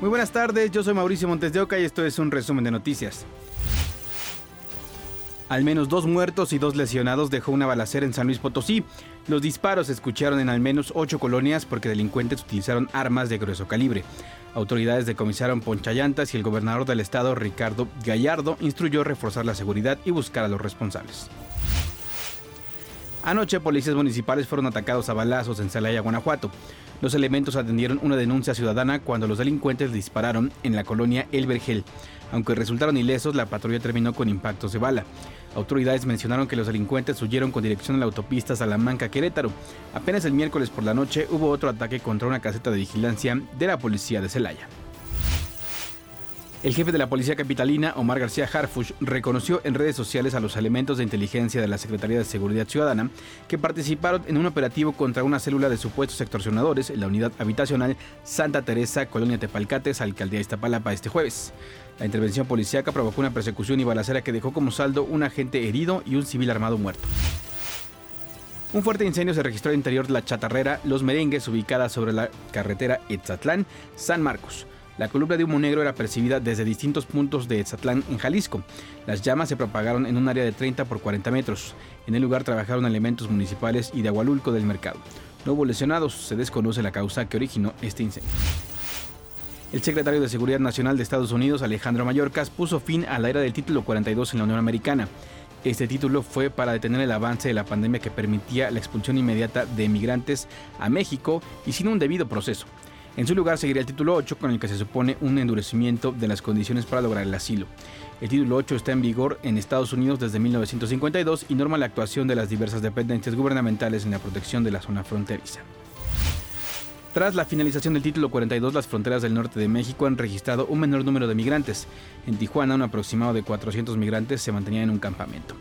Muy buenas tardes, yo soy Mauricio Montes de Oca y esto es un resumen de noticias. Al menos dos muertos y dos lesionados dejó una balacera en San Luis Potosí. Los disparos se escucharon en al menos ocho colonias porque delincuentes utilizaron armas de grueso calibre. Autoridades decomisaron ponchallantas y el gobernador del estado, Ricardo Gallardo, instruyó reforzar la seguridad y buscar a los responsables. Anoche, policías municipales fueron atacados a balazos en Celaya, Guanajuato. Los elementos atendieron una denuncia ciudadana cuando los delincuentes dispararon en la colonia El Vergel. Aunque resultaron ilesos, la patrulla terminó con impactos de bala. Autoridades mencionaron que los delincuentes huyeron con dirección a la autopista Salamanca-Querétaro. Apenas el miércoles por la noche hubo otro ataque contra una caseta de vigilancia de la policía de Celaya. El jefe de la Policía Capitalina, Omar García Harfush, reconoció en redes sociales a los elementos de inteligencia de la Secretaría de Seguridad Ciudadana que participaron en un operativo contra una célula de supuestos extorsionadores en la unidad habitacional Santa Teresa, Colonia Tepalcates, Alcaldía Iztapalapa, este jueves. La intervención policíaca provocó una persecución y balacera que dejó como saldo un agente herido y un civil armado muerto. Un fuerte incendio se registró al interior de la chatarrera Los Merengues, ubicada sobre la carretera Etzatlán-San Marcos. La columna de humo negro era percibida desde distintos puntos de Etzatlán en Jalisco. Las llamas se propagaron en un área de 30 por 40 metros. En el lugar trabajaron elementos municipales y de Agualulco del mercado. No hubo lesionados, se desconoce la causa que originó este incendio. El secretario de Seguridad Nacional de Estados Unidos, Alejandro Mayorkas, puso fin a la era del título 42 en la Unión Americana. Este título fue para detener el avance de la pandemia que permitía la expulsión inmediata de emigrantes a México y sin un debido proceso. En su lugar seguiría el título 8 con el que se supone un endurecimiento de las condiciones para lograr el asilo. El título 8 está en vigor en Estados Unidos desde 1952 y norma la actuación de las diversas dependencias gubernamentales en la protección de la zona fronteriza. Tras la finalización del título 42, las fronteras del norte de México han registrado un menor número de migrantes. En Tijuana, un aproximado de 400 migrantes se mantenían en un campamento.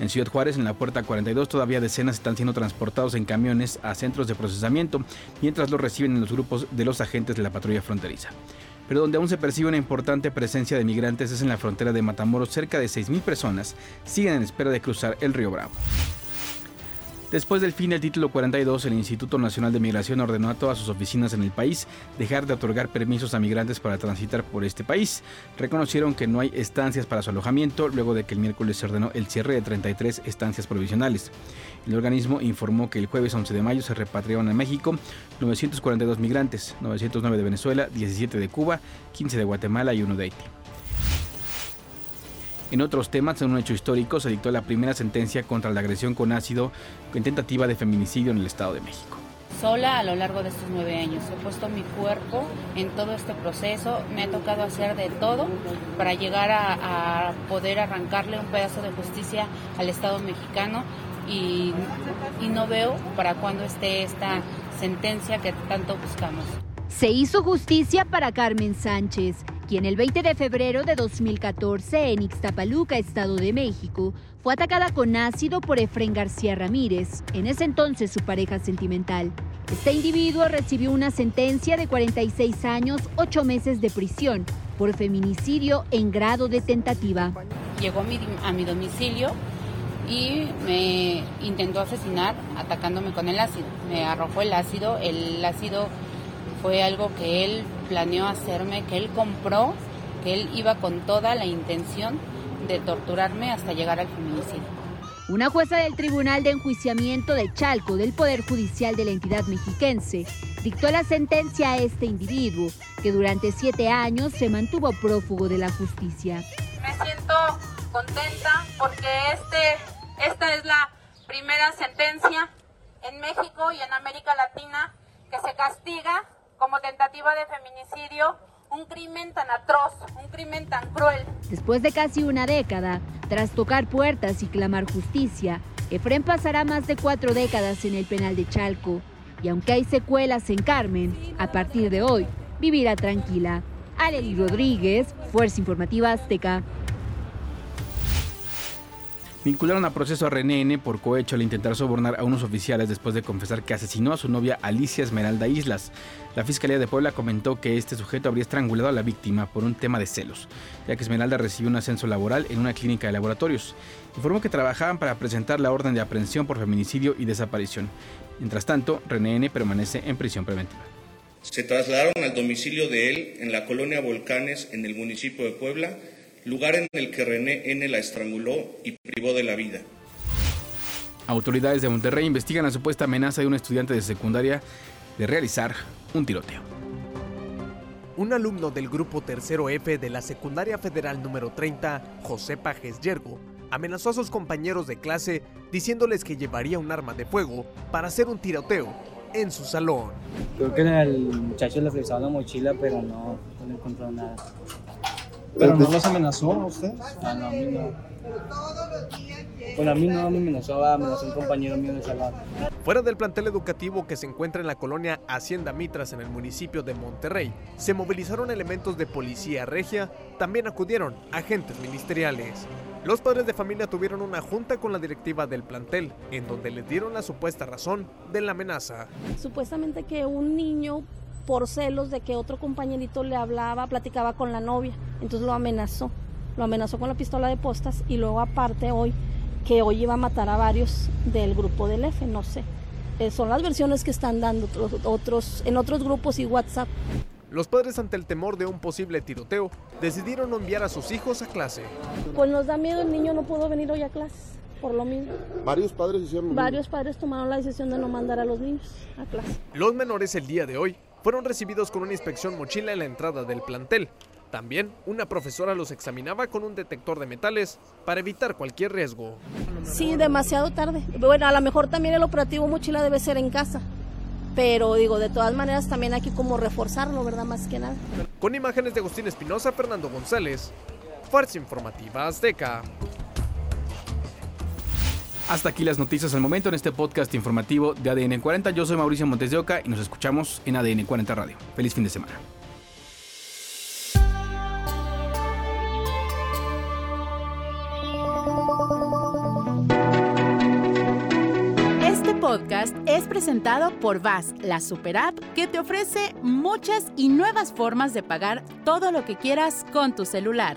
En Ciudad Juárez, en la puerta 42, todavía decenas están siendo transportados en camiones a centros de procesamiento, mientras los reciben en los grupos de los agentes de la patrulla fronteriza. Pero donde aún se percibe una importante presencia de migrantes es en la frontera de Matamoros, cerca de 6.000 personas siguen en espera de cruzar el río Bravo. Después del fin del título 42, el Instituto Nacional de Migración ordenó a todas sus oficinas en el país dejar de otorgar permisos a migrantes para transitar por este país. Reconocieron que no hay estancias para su alojamiento luego de que el miércoles se ordenó el cierre de 33 estancias provisionales. El organismo informó que el jueves 11 de mayo se repatriaron a México 942 migrantes, 909 de Venezuela, 17 de Cuba, 15 de Guatemala y 1 de Haití. En otros temas, en un hecho histórico, se dictó la primera sentencia contra la agresión con ácido en tentativa de feminicidio en el Estado de México. Sola a lo largo de estos nueve años. He puesto mi cuerpo en todo este proceso. Me ha tocado hacer de todo para llegar a, a poder arrancarle un pedazo de justicia al Estado mexicano y, y no veo para cuándo esté esta sentencia que tanto buscamos. Se hizo justicia para Carmen Sánchez, quien el 20 de febrero de 2014 en Ixtapaluca, Estado de México, fue atacada con ácido por Efren García Ramírez, en ese entonces su pareja sentimental. Este individuo recibió una sentencia de 46 años, 8 meses de prisión por feminicidio en grado de tentativa. Llegó a mi, a mi domicilio y me intentó asesinar atacándome con el ácido. Me arrojó el ácido, el ácido fue algo que él planeó hacerme, que él compró, que él iba con toda la intención de torturarme hasta llegar al feminicidio. Una jueza del Tribunal de Enjuiciamiento de Chalco del Poder Judicial de la entidad mexiquense dictó la sentencia a este individuo, que durante siete años se mantuvo prófugo de la justicia. Me siento contenta porque este, esta es la primera sentencia en México y en América Latina que se castiga como tentativa de feminicidio un crimen tan atroz, un crimen tan cruel. Después de casi una década, tras tocar puertas y clamar justicia, Efren pasará más de cuatro décadas en el penal de Chalco. Y aunque hay secuelas en Carmen, a partir de hoy vivirá tranquila. Aleli Rodríguez, Fuerza Informativa Azteca. Vincularon a proceso a René N por cohecho al intentar sobornar a unos oficiales después de confesar que asesinó a su novia Alicia Esmeralda Islas. La Fiscalía de Puebla comentó que este sujeto habría estrangulado a la víctima por un tema de celos, ya que Esmeralda recibió un ascenso laboral en una clínica de laboratorios. Informó que trabajaban para presentar la orden de aprehensión por feminicidio y desaparición. Mientras tanto, René N permanece en prisión preventiva. Se trasladaron al domicilio de él en la colonia Volcanes en el municipio de Puebla, lugar en el que René N. la estranguló y privó de la vida. Autoridades de Monterrey investigan la supuesta amenaza de un estudiante de secundaria de realizar un tiroteo. Un alumno del grupo tercero F de la secundaria federal número 30, José Pajes Yergo, amenazó a sus compañeros de clase diciéndoles que llevaría un arma de fuego para hacer un tiroteo en su salón. Creo que el muchacho le revisaba la mochila, pero no, no encontró nada. ¿Pero no los amenazó a ustedes? Ah, no, a mí no. Bueno, a mí no me amenazó, amenazó un compañero mío de salón. Fuera del plantel educativo que se encuentra en la colonia Hacienda Mitras en el municipio de Monterrey, se movilizaron elementos de policía regia, también acudieron agentes ministeriales. Los padres de familia tuvieron una junta con la directiva del plantel, en donde les dieron la supuesta razón de la amenaza. Supuestamente que un niño, por celos de que otro compañerito le hablaba, platicaba con la novia, entonces lo amenazó. Lo amenazó con la pistola de postas y luego aparte hoy, que hoy iba a matar a varios del grupo del F, no sé. Eh, son las versiones que están dando otros, en otros grupos y WhatsApp. Los padres ante el temor de un posible tiroteo decidieron no enviar a sus hijos a clase. Pues nos da miedo, el niño no pudo venir hoy a clase, por lo mismo. Varios padres hicieron lo Varios padres tomaron la decisión de no mandar a los niños a clase. Los menores el día de hoy fueron recibidos con una inspección mochila en la entrada del plantel. También una profesora los examinaba con un detector de metales para evitar cualquier riesgo. Sí, demasiado tarde. Bueno, a lo mejor también el operativo mochila debe ser en casa pero digo, de todas maneras también hay que como reforzarlo, ¿verdad? Más que nada. Con imágenes de Agustín Espinosa, Fernando González, Fuerza Informativa Azteca. Hasta aquí las noticias al momento en este podcast informativo de ADN 40. Yo soy Mauricio Montes de Oca y nos escuchamos en ADN 40 Radio. Feliz fin de semana. podcast es presentado por VAS, la super app que te ofrece muchas y nuevas formas de pagar todo lo que quieras con tu celular.